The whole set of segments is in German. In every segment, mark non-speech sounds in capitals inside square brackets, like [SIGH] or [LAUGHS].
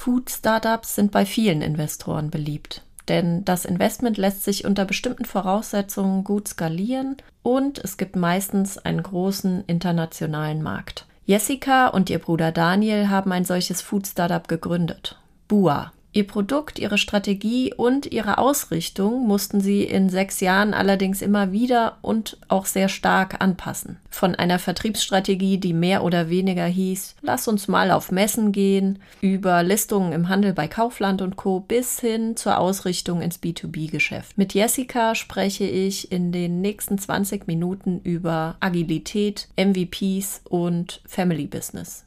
Food-Startups sind bei vielen Investoren beliebt, denn das Investment lässt sich unter bestimmten Voraussetzungen gut skalieren und es gibt meistens einen großen internationalen Markt. Jessica und ihr Bruder Daniel haben ein solches Food-Startup gegründet. Bua. Ihr Produkt, ihre Strategie und ihre Ausrichtung mussten sie in sechs Jahren allerdings immer wieder und auch sehr stark anpassen. Von einer Vertriebsstrategie, die mehr oder weniger hieß, lass uns mal auf Messen gehen, über Listungen im Handel bei Kaufland und Co. bis hin zur Ausrichtung ins B2B-Geschäft. Mit Jessica spreche ich in den nächsten 20 Minuten über Agilität, MVPs und Family Business.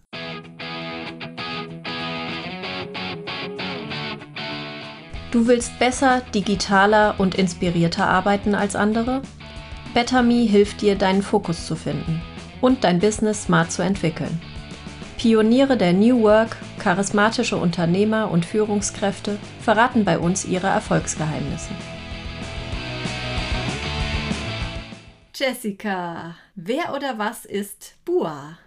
Du willst besser, digitaler und inspirierter arbeiten als andere? BetterMe hilft dir, deinen Fokus zu finden und dein Business smart zu entwickeln. Pioniere der New Work, charismatische Unternehmer und Führungskräfte verraten bei uns ihre Erfolgsgeheimnisse. Jessica, wer oder was ist Bua?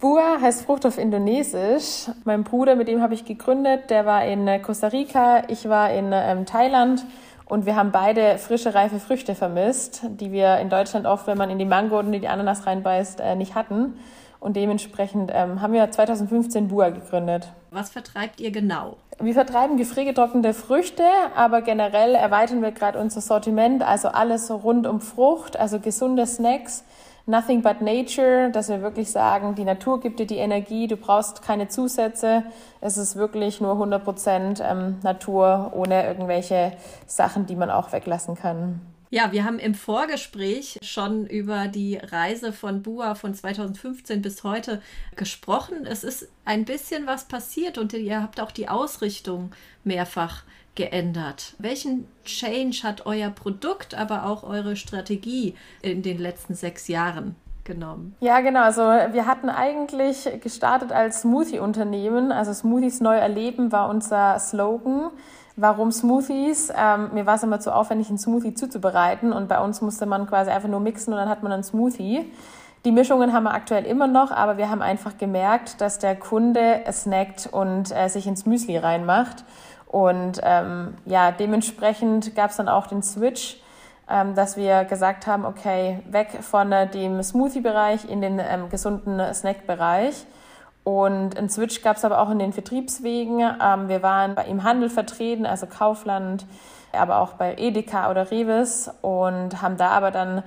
Bua heißt Frucht auf Indonesisch. Mein Bruder, mit dem habe ich gegründet, der war in Costa Rica, ich war in ähm, Thailand und wir haben beide frische, reife Früchte vermisst, die wir in Deutschland oft, wenn man in die Mango und in die Ananas reinbeißt, äh, nicht hatten. Und dementsprechend ähm, haben wir 2015 Bua gegründet. Was vertreibt ihr genau? Wir vertreiben gefriergetrocknete Früchte, aber generell erweitern wir gerade unser Sortiment, also alles rund um Frucht, also gesunde Snacks Nothing but Nature, dass wir wirklich sagen, die Natur gibt dir die Energie, du brauchst keine Zusätze. Es ist wirklich nur 100 Prozent ähm, Natur, ohne irgendwelche Sachen, die man auch weglassen kann. Ja, wir haben im Vorgespräch schon über die Reise von Bua von 2015 bis heute gesprochen. Es ist ein bisschen was passiert und ihr habt auch die Ausrichtung mehrfach geändert? Welchen Change hat euer Produkt, aber auch eure Strategie in den letzten sechs Jahren genommen? Ja, genau. Also wir hatten eigentlich gestartet als Smoothie-Unternehmen. Also Smoothies neu erleben war unser Slogan. Warum Smoothies? Ähm, mir war es immer zu aufwendig, einen Smoothie zuzubereiten und bei uns musste man quasi einfach nur mixen und dann hat man einen Smoothie. Die Mischungen haben wir aktuell immer noch, aber wir haben einfach gemerkt, dass der Kunde snackt und äh, sich ins Müsli reinmacht. Und ähm, ja, dementsprechend gab es dann auch den Switch, ähm, dass wir gesagt haben, okay, weg von äh, dem Smoothie-Bereich in den ähm, gesunden Snack-Bereich. Und einen Switch gab es aber auch in den Vertriebswegen. Ähm, wir waren bei, im Handel vertreten, also Kaufland, aber auch bei Edeka oder Revis und haben da aber dann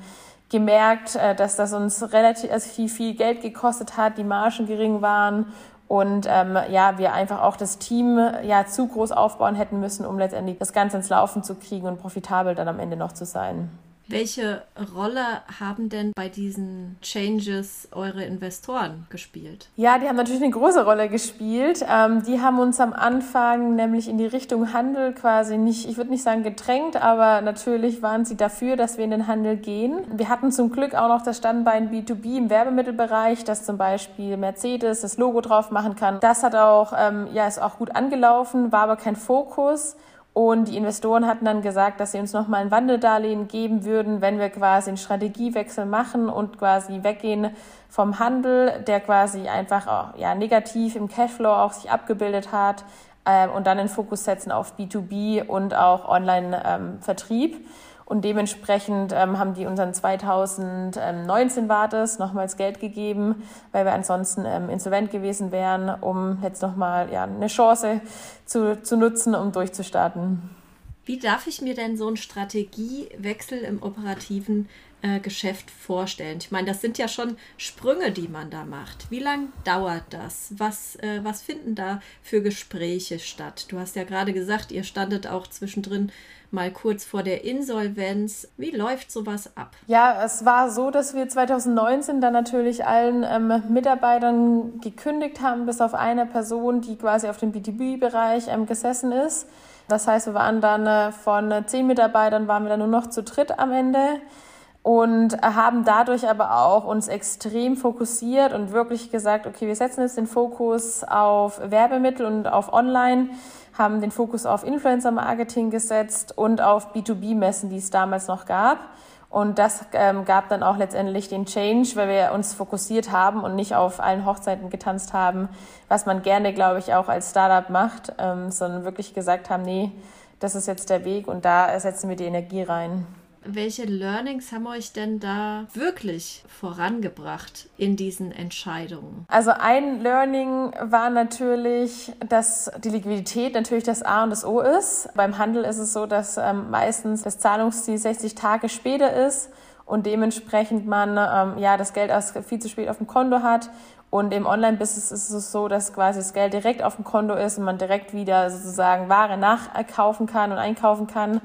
gemerkt, äh, dass das uns relativ also viel, viel Geld gekostet hat, die Margen gering waren und ähm, ja, wir einfach auch das Team ja zu groß aufbauen hätten müssen, um letztendlich das Ganze ins Laufen zu kriegen und profitabel dann am Ende noch zu sein. Welche Rolle haben denn bei diesen Changes eure Investoren gespielt? Ja, die haben natürlich eine große Rolle gespielt. Ähm, die haben uns am Anfang nämlich in die Richtung Handel quasi nicht, ich würde nicht sagen gedrängt, aber natürlich waren sie dafür, dass wir in den Handel gehen. Wir hatten zum Glück auch noch das Standbein B2B im Werbemittelbereich, dass zum Beispiel Mercedes das Logo drauf machen kann. Das hat auch, ähm, ja, ist auch gut angelaufen, war aber kein Fokus. Und die Investoren hatten dann gesagt, dass sie uns nochmal ein Wandeldarlehen geben würden, wenn wir quasi einen Strategiewechsel machen und quasi weggehen vom Handel, der quasi einfach auch, ja, negativ im Cashflow auch sich abgebildet hat, äh, und dann den Fokus setzen auf B2B und auch Online-Vertrieb. Ähm, und dementsprechend ähm, haben die unseren 2019 war das nochmals Geld gegeben, weil wir ansonsten ähm, insolvent gewesen wären, um jetzt nochmal ja, eine Chance zu, zu nutzen, um durchzustarten. Wie darf ich mir denn so einen Strategiewechsel im operativen äh, Geschäft vorstellen? Ich meine, das sind ja schon Sprünge, die man da macht. Wie lange dauert das? Was, äh, was finden da für Gespräche statt? Du hast ja gerade gesagt, ihr standet auch zwischendrin mal kurz vor der Insolvenz. Wie läuft sowas ab? Ja, es war so, dass wir 2019 dann natürlich allen ähm, Mitarbeitern gekündigt haben, bis auf eine Person, die quasi auf dem B2B-Bereich ähm, gesessen ist. Das heißt, wir waren dann äh, von zehn Mitarbeitern waren wir dann nur noch zu dritt am Ende und haben dadurch aber auch uns extrem fokussiert und wirklich gesagt, okay, wir setzen jetzt den Fokus auf Werbemittel und auf Online haben den Fokus auf Influencer-Marketing gesetzt und auf B2B-Messen, die es damals noch gab. Und das ähm, gab dann auch letztendlich den Change, weil wir uns fokussiert haben und nicht auf allen Hochzeiten getanzt haben, was man gerne, glaube ich, auch als Startup macht, ähm, sondern wirklich gesagt haben, nee, das ist jetzt der Weg und da setzen wir die Energie rein. Welche Learnings haben euch denn da wirklich vorangebracht in diesen Entscheidungen? Also ein Learning war natürlich, dass die Liquidität natürlich das A und das O ist. Beim Handel ist es so, dass ähm, meistens das Zahlungsziel 60 Tage später ist und dementsprechend man ähm, ja das Geld erst viel zu spät auf dem Konto hat und im Online-Business ist es so, dass quasi das Geld direkt auf dem Konto ist und man direkt wieder sozusagen Ware nachkaufen kann und einkaufen kann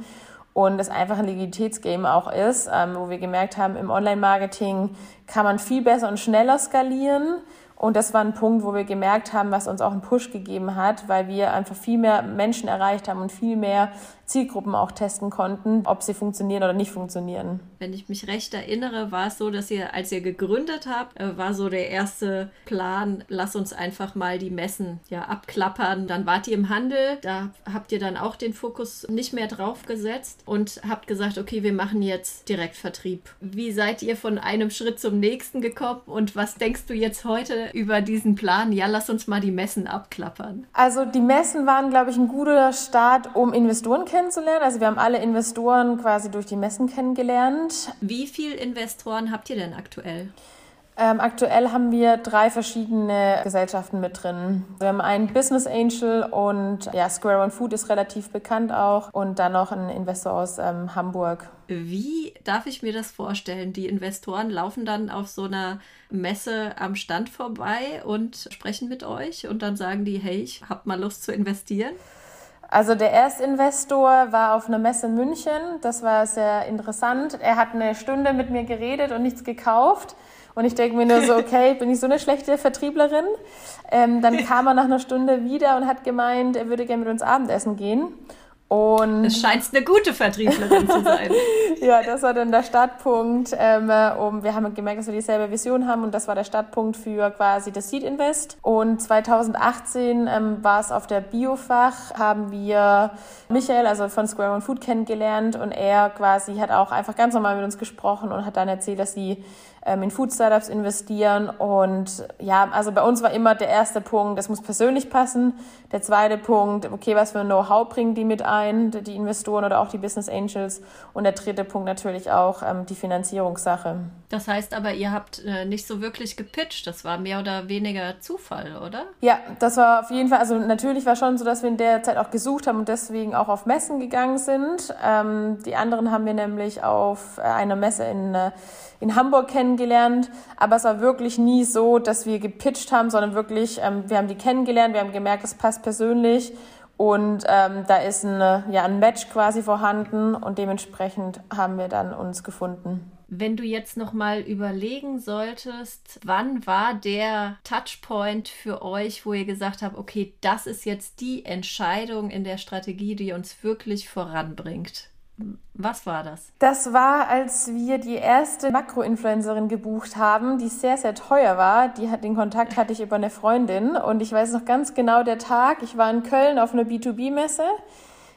und es einfach ein Liquiditätsgame auch ist, ähm, wo wir gemerkt haben, im Online-Marketing kann man viel besser und schneller skalieren. Und das war ein Punkt, wo wir gemerkt haben, was uns auch einen Push gegeben hat, weil wir einfach viel mehr Menschen erreicht haben und viel mehr Zielgruppen auch testen konnten, ob sie funktionieren oder nicht funktionieren. Wenn ich mich recht erinnere, war es so, dass ihr, als ihr gegründet habt, äh, war so der erste Plan, lass uns einfach mal die Messen ja abklappern. Dann wart ihr im Handel, da habt ihr dann auch den Fokus nicht mehr drauf gesetzt und habt gesagt, okay, wir machen jetzt Direktvertrieb. Wie seid ihr von einem Schritt zum nächsten gekommen und was denkst du jetzt heute über diesen Plan? Ja, lass uns mal die Messen abklappern. Also die Messen waren, glaube ich, ein guter Start, um Investoren kennenzulernen. Also wir haben alle Investoren quasi durch die Messen kennengelernt. Wie viele Investoren habt ihr denn aktuell? Ähm, aktuell haben wir drei verschiedene Gesellschaften mit drin. Wir haben einen Business Angel und ja, Square One Food ist relativ bekannt auch und dann noch ein Investor aus ähm, Hamburg. Wie darf ich mir das vorstellen? Die Investoren laufen dann auf so einer Messe am Stand vorbei und sprechen mit euch und dann sagen die, hey, ich hab mal Lust zu investieren? Also der Erstinvestor war auf einer Messe in München. Das war sehr interessant. Er hat eine Stunde mit mir geredet und nichts gekauft. Und ich denke mir nur so, [LAUGHS] okay, bin ich so eine schlechte Vertrieblerin? Ähm, dann [LAUGHS] kam er nach einer Stunde wieder und hat gemeint, er würde gerne mit uns Abendessen gehen. Und es scheint eine gute Vertrieblerin zu sein. [LAUGHS] ja, das war dann der Startpunkt. Ähm, um, wir haben gemerkt, dass wir dieselbe Vision haben und das war der Startpunkt für quasi das Seed Invest. Und 2018 ähm, war es auf der Biofach, haben wir Michael, also von Square One Food kennengelernt und er quasi hat auch einfach ganz normal mit uns gesprochen und hat dann erzählt, dass sie ähm, in Food Startups investieren. Und ja, also bei uns war immer der erste Punkt, das muss persönlich passen. Der zweite Punkt, okay, was für ein Know-how bringen die mit ein, die Investoren oder auch die Business Angels. Und der dritte Punkt natürlich auch ähm, die Finanzierungssache. Das heißt aber, ihr habt äh, nicht so wirklich gepitcht. Das war mehr oder weniger Zufall, oder? Ja, das war auf jeden Fall, also natürlich war schon so, dass wir in der Zeit auch gesucht haben und deswegen auch auf Messen gegangen sind. Ähm, die anderen haben wir nämlich auf äh, einer Messe in äh, in Hamburg kennengelernt, aber es war wirklich nie so, dass wir gepitcht haben, sondern wirklich, ähm, wir haben die kennengelernt, wir haben gemerkt, es passt persönlich und ähm, da ist ein, ja, ein Match quasi vorhanden und dementsprechend haben wir dann uns gefunden. Wenn du jetzt noch mal überlegen solltest, wann war der Touchpoint für euch, wo ihr gesagt habt, okay, das ist jetzt die Entscheidung in der Strategie, die uns wirklich voranbringt? Was war das? Das war, als wir die erste Makro-Influencerin gebucht haben, die sehr, sehr teuer war. Die hat, den Kontakt hatte ich über eine Freundin und ich weiß noch ganz genau der Tag. Ich war in Köln auf einer B2B-Messe.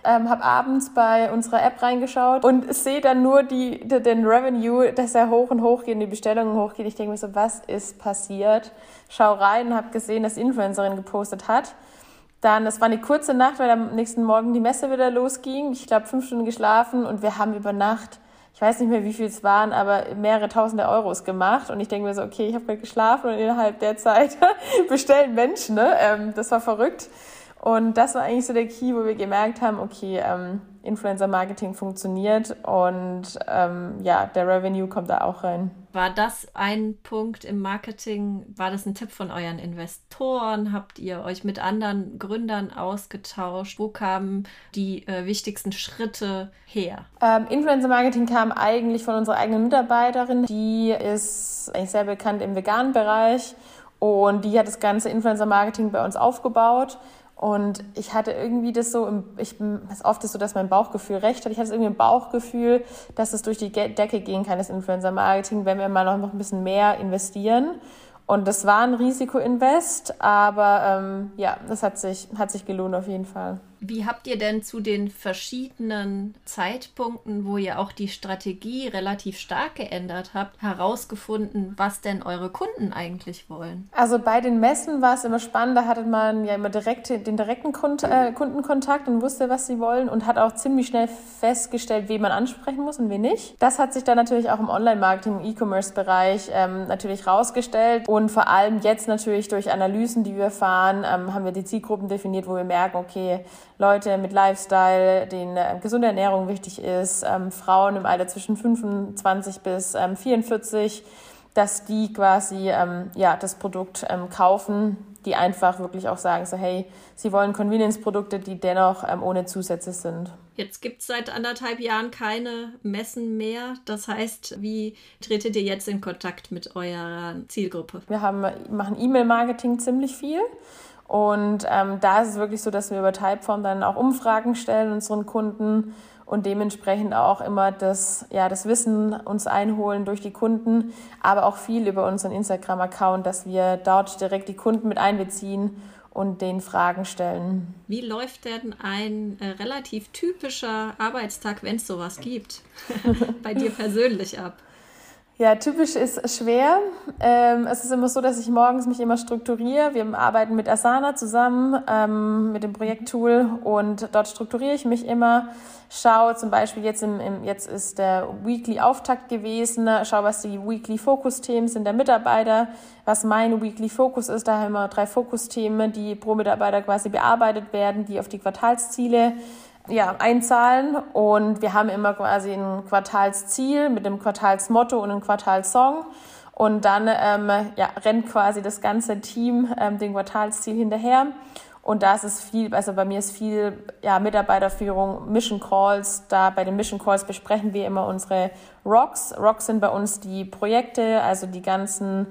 Ähm, habe abends bei unserer App reingeschaut und sehe dann nur die, den Revenue, dass er hoch und hoch geht, die Bestellungen hochgehen. Ich denke mir so, was ist passiert? Schau rein und habe gesehen, dass die Influencerin gepostet hat. Dann, das war eine kurze Nacht, weil am nächsten Morgen die Messe wieder losging. Ich glaube, fünf Stunden geschlafen und wir haben über Nacht, ich weiß nicht mehr, wie viel es waren, aber mehrere tausende Euros gemacht. Und ich denke mir so, okay, ich habe gerade geschlafen und innerhalb der Zeit [LAUGHS] bestellen Menschen. Ne? Ähm, das war verrückt. Und das war eigentlich so der Key, wo wir gemerkt haben, okay, ähm, Influencer-Marketing funktioniert und ähm, ja, der Revenue kommt da auch rein. War das ein Punkt im Marketing? War das ein Tipp von euren Investoren? Habt ihr euch mit anderen Gründern ausgetauscht? Wo kamen die äh, wichtigsten Schritte her? Ähm, Influencer-Marketing kam eigentlich von unserer eigenen Mitarbeiterin. Die ist eigentlich sehr bekannt im veganen Bereich und die hat das ganze Influencer-Marketing bei uns aufgebaut. Und ich hatte irgendwie das so, im, ich, es oft ist so, dass mein Bauchgefühl recht hat. Ich hatte irgendwie ein Bauchgefühl, dass es durch die Decke gehen kann, das Influencer-Marketing, wenn wir mal noch ein bisschen mehr investieren. Und das war ein Risikoinvest, aber ähm, ja, das hat sich, hat sich gelohnt auf jeden Fall. Wie habt ihr denn zu den verschiedenen Zeitpunkten, wo ihr auch die Strategie relativ stark geändert habt, herausgefunden, was denn eure Kunden eigentlich wollen? Also bei den Messen war es immer spannend, da hatte man ja immer direkt den direkten Kund äh, Kundenkontakt und wusste, was sie wollen und hat auch ziemlich schnell festgestellt, wen man ansprechen muss und wen nicht. Das hat sich dann natürlich auch im Online-Marketing, im E-Commerce-Bereich ähm, natürlich rausgestellt und vor allem jetzt natürlich durch Analysen, die wir fahren, ähm, haben wir die Zielgruppen definiert, wo wir merken, okay, Leute mit Lifestyle, denen äh, gesunde Ernährung wichtig ist, ähm, Frauen im Alter zwischen 25 bis ähm, 44, dass die quasi ähm, ja, das Produkt ähm, kaufen, die einfach wirklich auch sagen, so hey, sie wollen Convenience-Produkte, die dennoch ähm, ohne Zusätze sind. Jetzt gibt es seit anderthalb Jahren keine Messen mehr. Das heißt, wie tretet ihr jetzt in Kontakt mit eurer Zielgruppe? Wir haben, machen E-Mail-Marketing ziemlich viel. Und ähm, da ist es wirklich so, dass wir über Typeform dann auch Umfragen stellen unseren Kunden und dementsprechend auch immer das, ja, das Wissen uns einholen durch die Kunden, aber auch viel über unseren Instagram-Account, dass wir dort direkt die Kunden mit einbeziehen und den Fragen stellen. Wie läuft denn ein äh, relativ typischer Arbeitstag, wenn es sowas gibt, [LAUGHS] bei dir persönlich ab? Ja, typisch ist schwer. Ähm, es ist immer so, dass ich morgens mich immer strukturiere. Wir arbeiten mit Asana zusammen, ähm, mit dem Projekttool und dort strukturiere ich mich immer. Schaue zum Beispiel jetzt im, im jetzt ist der Weekly Auftakt gewesen. Schaue, was die Weekly Focus Themen sind der Mitarbeiter, was mein Weekly Focus ist. Da haben wir drei Fokusthemen, die pro Mitarbeiter quasi bearbeitet werden, die auf die Quartalsziele ja, einzahlen und wir haben immer quasi ein Quartalsziel mit dem Quartalsmotto und einem Quartalssong und dann ähm, ja, rennt quasi das ganze Team ähm, dem Quartalsziel hinterher und da ist es viel, also bei mir ist viel ja, Mitarbeiterführung, Mission Calls. Da bei den Mission Calls besprechen wir immer unsere Rocks. Rocks sind bei uns die Projekte, also die ganzen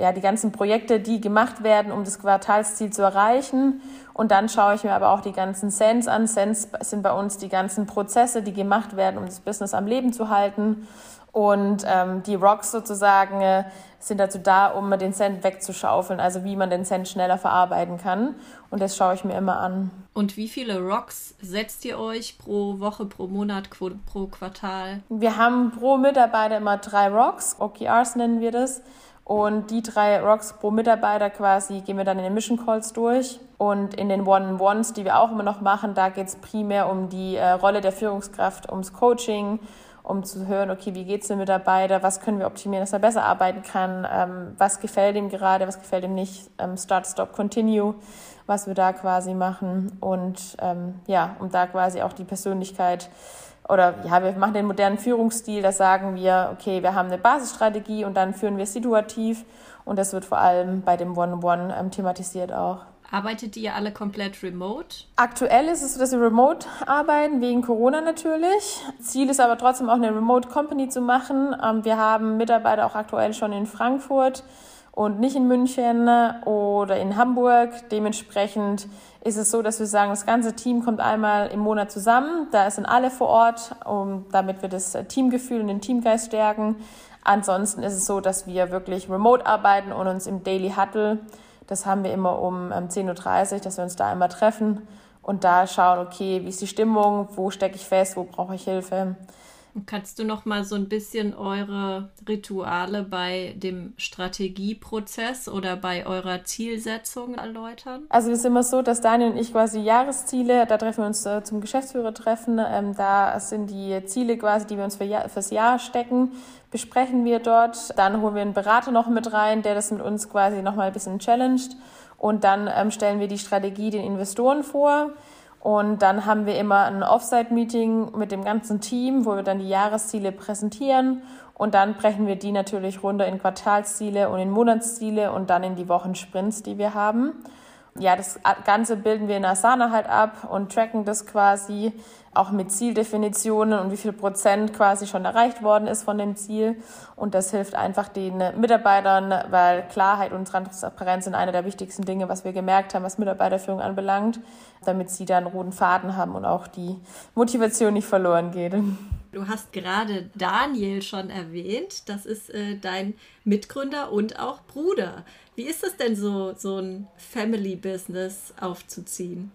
ja, die ganzen Projekte, die gemacht werden, um das Quartalsziel zu erreichen. Und dann schaue ich mir aber auch die ganzen Sens an. Sens sind bei uns die ganzen Prozesse, die gemacht werden, um das Business am Leben zu halten. Und ähm, die Rocks sozusagen äh, sind dazu da, um den Cent wegzuschaufeln, also wie man den Cent schneller verarbeiten kann. Und das schaue ich mir immer an. Und wie viele Rocks setzt ihr euch pro Woche, pro Monat, pro Quartal? Wir haben pro Mitarbeiter immer drei Rocks, OKRs nennen wir das. Und die drei Rocks pro Mitarbeiter quasi gehen wir dann in den Mission Calls durch. Und in den One-on-Ones, die wir auch immer noch machen, da geht es primär um die äh, Rolle der Führungskraft, ums Coaching, um zu hören, okay, wie geht es dem Mitarbeiter, was können wir optimieren, dass er besser arbeiten kann, ähm, was gefällt ihm gerade, was gefällt ihm nicht, ähm, Start, Stop, Continue, was wir da quasi machen. Und ähm, ja, um da quasi auch die Persönlichkeit oder ja, wir machen den modernen Führungsstil, da sagen wir, okay, wir haben eine Basisstrategie und dann führen wir situativ und das wird vor allem bei dem One-on-One ähm, thematisiert auch. Arbeitet ihr alle komplett remote? Aktuell ist es so, dass wir remote arbeiten, wegen Corona natürlich. Ziel ist aber trotzdem auch eine Remote Company zu machen. Ähm, wir haben Mitarbeiter auch aktuell schon in Frankfurt und nicht in München oder in Hamburg. Dementsprechend ist es so, dass wir sagen, das ganze Team kommt einmal im Monat zusammen. Da sind alle vor Ort, um, damit wir das Teamgefühl und den Teamgeist stärken. Ansonsten ist es so, dass wir wirklich remote arbeiten und uns im Daily Huddle, das haben wir immer um 10.30 Uhr, dass wir uns da einmal treffen und da schauen, okay, wie ist die Stimmung, wo stecke ich fest, wo brauche ich Hilfe. Kannst du noch mal so ein bisschen eure Rituale bei dem Strategieprozess oder bei eurer Zielsetzung erläutern? Also es ist immer so, dass Daniel und ich quasi Jahresziele, da treffen wir uns äh, zum Geschäftsführer treffen, ähm, da sind die Ziele quasi, die wir uns für Jahr, fürs Jahr stecken, besprechen wir dort. Dann holen wir einen Berater noch mit rein, der das mit uns quasi noch mal ein bisschen challenged und dann ähm, stellen wir die Strategie den Investoren vor. Und dann haben wir immer ein Offsite-Meeting mit dem ganzen Team, wo wir dann die Jahresziele präsentieren. Und dann brechen wir die natürlich runter in Quartalsziele und in Monatsziele und dann in die Wochensprints, die wir haben ja, das Ganze bilden wir in Asana halt ab und tracken das quasi auch mit Zieldefinitionen und wie viel Prozent quasi schon erreicht worden ist von dem Ziel. Und das hilft einfach den Mitarbeitern, weil Klarheit und Transparenz sind eine der wichtigsten Dinge, was wir gemerkt haben, was Mitarbeiterführung anbelangt, damit sie dann roten Faden haben und auch die Motivation nicht verloren geht. Du hast gerade Daniel schon erwähnt. Das ist äh, dein Mitgründer und auch Bruder. Wie ist es denn so, so ein Family-Business aufzuziehen?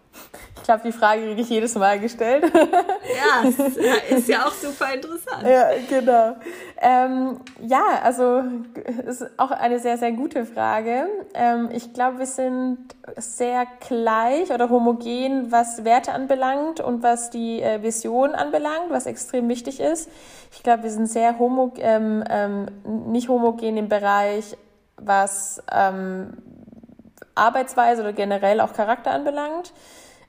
Ich glaube, die Frage kriege ich jedes Mal gestellt. [LAUGHS] ja, [LAUGHS] ist ja auch super interessant. Ja, genau. Ähm, ja, also ist auch eine sehr, sehr gute Frage. Ähm, ich glaube, wir sind sehr gleich oder homogen, was Werte anbelangt und was die äh, Vision anbelangt, was extrem wichtig ist. Ich glaube, wir sind sehr homo ähm, ähm, nicht homogen im Bereich, was ähm, Arbeitsweise oder generell auch Charakter anbelangt.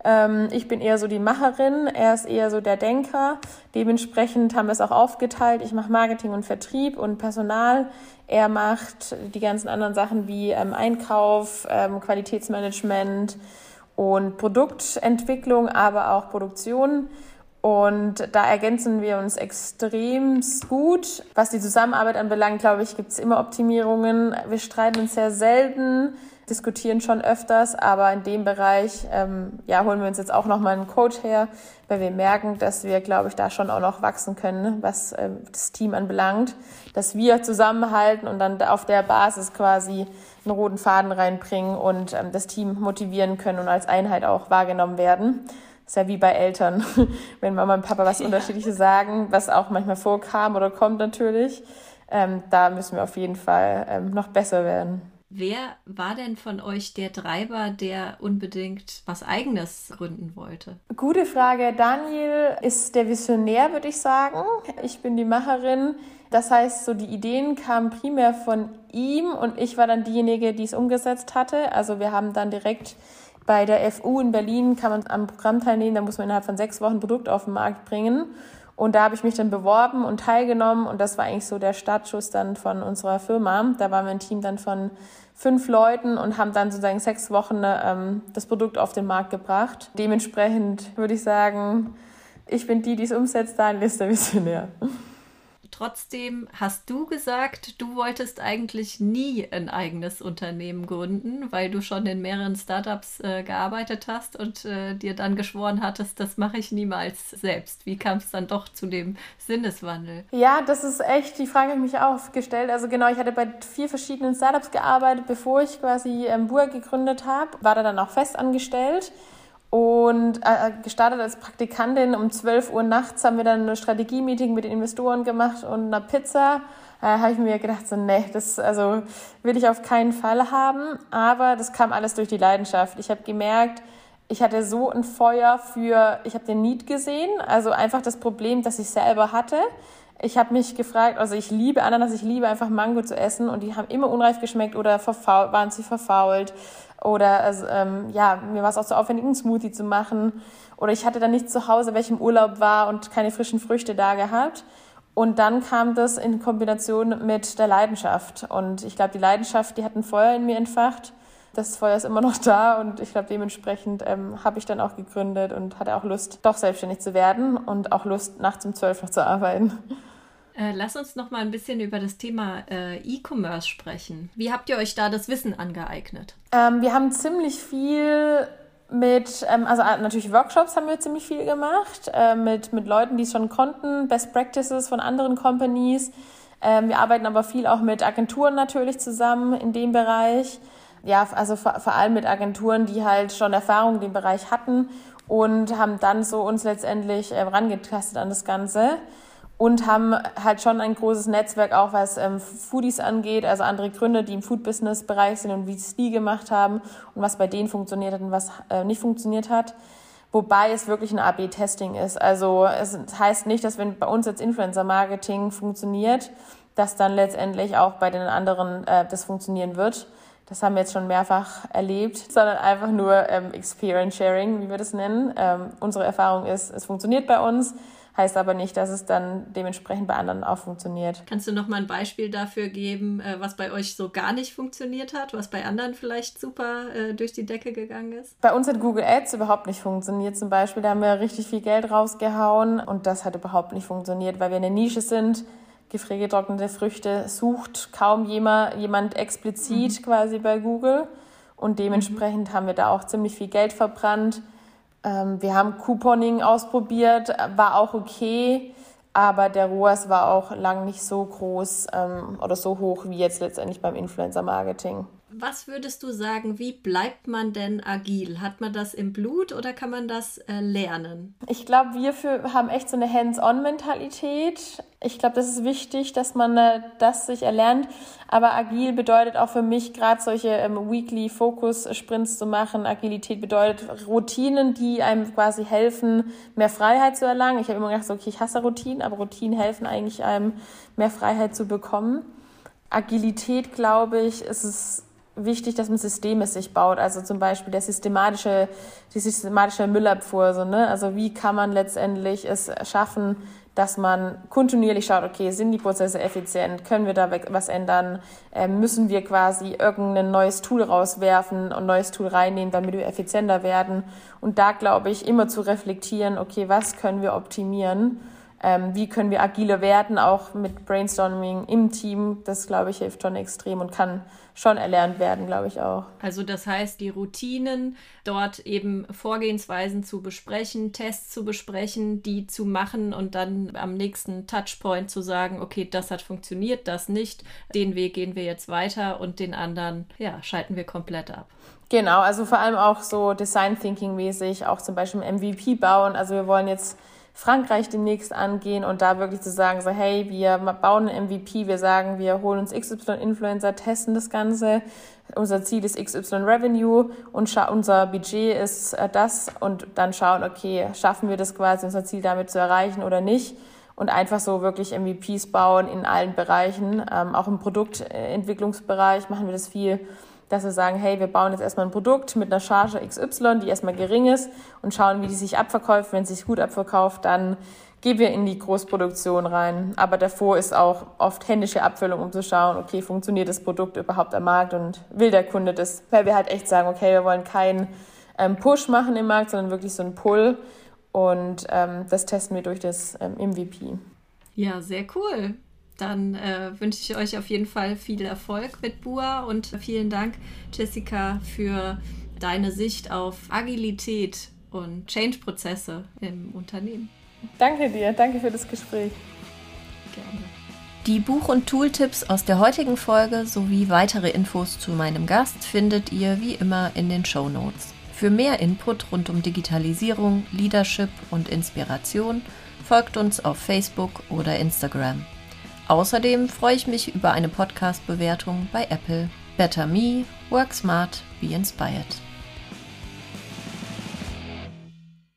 Ähm, ich bin eher so die Macherin, er ist eher so der Denker. Dementsprechend haben wir es auch aufgeteilt. Ich mache Marketing und Vertrieb und Personal. Er macht die ganzen anderen Sachen wie ähm, Einkauf, ähm, Qualitätsmanagement und Produktentwicklung, aber auch Produktion. Und da ergänzen wir uns extrem gut. Was die Zusammenarbeit anbelangt, glaube ich, gibt es immer Optimierungen. Wir streiten uns sehr selten diskutieren schon öfters, aber in dem Bereich ähm, ja, holen wir uns jetzt auch nochmal einen Coach her, weil wir merken, dass wir, glaube ich, da schon auch noch wachsen können, was ähm, das Team anbelangt, dass wir zusammenhalten und dann auf der Basis quasi einen roten Faden reinbringen und ähm, das Team motivieren können und als Einheit auch wahrgenommen werden. Das ist ja wie bei Eltern, [LAUGHS] wenn Mama und Papa was ja. Unterschiedliches sagen, was auch manchmal vorkam oder kommt natürlich. Ähm, da müssen wir auf jeden Fall ähm, noch besser werden. Wer war denn von euch der Treiber, der unbedingt was Eigenes gründen wollte? Gute Frage. Daniel ist der Visionär, würde ich sagen. Ich bin die Macherin. Das heißt, so die Ideen kamen primär von ihm und ich war dann diejenige, die es umgesetzt hatte. Also wir haben dann direkt bei der FU in Berlin kann man am Programm teilnehmen, da muss man innerhalb von sechs Wochen ein Produkt auf den Markt bringen. Und da habe ich mich dann beworben und teilgenommen und das war eigentlich so der Startschuss dann von unserer Firma. Da waren wir ein Team dann von fünf Leuten und haben dann sozusagen sechs Wochen ähm, das Produkt auf den Markt gebracht. Dementsprechend würde ich sagen, ich bin die, die es umsetzt, Daniel ist der Visionär. Trotzdem hast du gesagt, du wolltest eigentlich nie ein eigenes Unternehmen gründen, weil du schon in mehreren Startups äh, gearbeitet hast und äh, dir dann geschworen hattest, das mache ich niemals selbst. Wie kam es dann doch zu dem Sinneswandel? Ja, das ist echt, die Frage ich mich auch gestellt. Also genau, ich hatte bei vier verschiedenen Startups gearbeitet, bevor ich quasi ähm, Bua gegründet habe, war da dann auch fest angestellt. Und äh, gestartet als Praktikantin um 12 Uhr nachts haben wir dann ein Strategie-Meeting mit den Investoren gemacht und eine Pizza. Äh, habe ich mir gedacht, so, nee, das also, will ich auf keinen Fall haben. Aber das kam alles durch die Leidenschaft. Ich habe gemerkt, ich hatte so ein Feuer für, ich habe den Need gesehen, also einfach das Problem, das ich selber hatte. Ich habe mich gefragt, also ich liebe Ananas, ich liebe einfach Mango zu essen und die haben immer unreif geschmeckt oder verfault, waren sie verfault oder also, ähm, ja, mir war es auch zu aufwendig, einen Smoothie zu machen. Oder ich hatte dann nicht zu Hause, weil ich im Urlaub war und keine frischen Früchte da gehabt. Und dann kam das in Kombination mit der Leidenschaft. Und ich glaube, die Leidenschaft, die hat ein Feuer in mir entfacht. Das Feuer ist immer noch da und ich glaube, dementsprechend ähm, habe ich dann auch gegründet und hatte auch Lust, doch selbstständig zu werden und auch Lust, nachts um zwölf noch zu arbeiten. Äh, lass uns noch mal ein bisschen über das Thema äh, E-Commerce sprechen. Wie habt ihr euch da das Wissen angeeignet? Ähm, wir haben ziemlich viel mit, ähm, also äh, natürlich Workshops haben wir ziemlich viel gemacht, äh, mit, mit Leuten, die es schon konnten, Best Practices von anderen Companies. Ähm, wir arbeiten aber viel auch mit Agenturen natürlich zusammen in dem Bereich. Ja, also vor, vor allem mit Agenturen, die halt schon Erfahrung in dem Bereich hatten und haben dann so uns letztendlich äh, rangetastet an das Ganze und haben halt schon ein großes Netzwerk auch, was ähm, Foodies angeht, also andere Gründer, die im Food-Business-Bereich sind und wie es die gemacht haben und was bei denen funktioniert hat und was äh, nicht funktioniert hat. Wobei es wirklich ein AB-Testing ist. Also es heißt nicht, dass wenn bei uns jetzt Influencer-Marketing funktioniert, dass dann letztendlich auch bei den anderen äh, das funktionieren wird. Das haben wir jetzt schon mehrfach erlebt, sondern einfach nur ähm, Experience Sharing, wie wir das nennen. Ähm, unsere Erfahrung ist, es funktioniert bei uns heißt aber nicht, dass es dann dementsprechend bei anderen auch funktioniert. Kannst du noch mal ein Beispiel dafür geben, äh, was bei euch so gar nicht funktioniert hat, was bei anderen vielleicht super äh, durch die Decke gegangen ist? Bei uns hat Google Ads überhaupt nicht funktioniert zum Beispiel. Da haben wir richtig viel Geld rausgehauen und das hat überhaupt nicht funktioniert, weil wir in der Nische sind. Gefriergetrocknete Früchte sucht kaum jemand, jemand explizit mhm. quasi bei Google. Und dementsprechend mhm. haben wir da auch ziemlich viel Geld verbrannt. Ähm, wir haben Couponing ausprobiert, war auch okay, aber der ROAS war auch lang nicht so groß ähm, oder so hoch wie jetzt letztendlich beim Influencer-Marketing. Was würdest du sagen, wie bleibt man denn agil? Hat man das im Blut oder kann man das äh, lernen? Ich glaube, wir für, haben echt so eine Hands-on-Mentalität. Ich glaube, das ist wichtig, dass man äh, das sich erlernt. Aber agil bedeutet auch für mich gerade solche ähm, Weekly Focus Sprints zu machen. Agilität bedeutet Routinen, die einem quasi helfen, mehr Freiheit zu erlangen. Ich habe immer gedacht, okay, ich hasse Routinen, aber Routinen helfen eigentlich einem, mehr Freiheit zu bekommen. Agilität, glaube ich, ist es wichtig, dass man Systeme sich baut. Also zum Beispiel der systematische, die systematische Müllabfuhr. So, ne? Also wie kann man letztendlich es schaffen, dass man kontinuierlich schaut, okay, sind die Prozesse effizient? Können wir da was ändern? Ähm, müssen wir quasi irgendein neues Tool rauswerfen und neues Tool reinnehmen, damit wir effizienter werden? Und da glaube ich, immer zu reflektieren, okay, was können wir optimieren? Ähm, wie können wir agiler werden, auch mit Brainstorming im Team. Das, glaube ich, hilft schon extrem und kann schon erlernt werden, glaube ich auch. Also das heißt, die Routinen, dort eben Vorgehensweisen zu besprechen, Tests zu besprechen, die zu machen und dann am nächsten Touchpoint zu sagen, okay, das hat funktioniert, das nicht, den Weg gehen wir jetzt weiter und den anderen, ja, schalten wir komplett ab. Genau, also vor allem auch so Design Thinking mäßig, auch zum Beispiel MVP bauen. Also wir wollen jetzt Frankreich demnächst angehen und da wirklich zu sagen, so hey, wir bauen ein MVP, wir sagen, wir holen uns XY-Influencer, testen das Ganze, unser Ziel ist XY Revenue und unser Budget ist äh, das und dann schauen, okay, schaffen wir das quasi, unser Ziel damit zu erreichen oder nicht? Und einfach so wirklich MVPs bauen in allen Bereichen, ähm, auch im Produktentwicklungsbereich machen wir das viel dass wir sagen, hey, wir bauen jetzt erstmal ein Produkt mit einer Charge XY, die erstmal gering ist und schauen, wie die sich abverkauft. Wenn sie sich gut abverkauft, dann gehen wir in die Großproduktion rein. Aber davor ist auch oft händische Abfüllung, um zu schauen, okay, funktioniert das Produkt überhaupt am Markt und will der Kunde das? Weil wir halt echt sagen, okay, wir wollen keinen ähm, Push machen im Markt, sondern wirklich so einen Pull. Und ähm, das testen wir durch das ähm, MVP. Ja, sehr cool. Dann äh, wünsche ich euch auf jeden Fall viel Erfolg mit Bua und vielen Dank, Jessica, für deine Sicht auf Agilität und Change-Prozesse im Unternehmen. Danke dir, danke für das Gespräch. Gerne. Die Buch- und Tooltips aus der heutigen Folge sowie weitere Infos zu meinem Gast findet ihr wie immer in den Show Notes. Für mehr Input rund um Digitalisierung, Leadership und Inspiration folgt uns auf Facebook oder Instagram. Außerdem freue ich mich über eine Podcast-Bewertung bei Apple. Better Me, Work Smart, Be Inspired.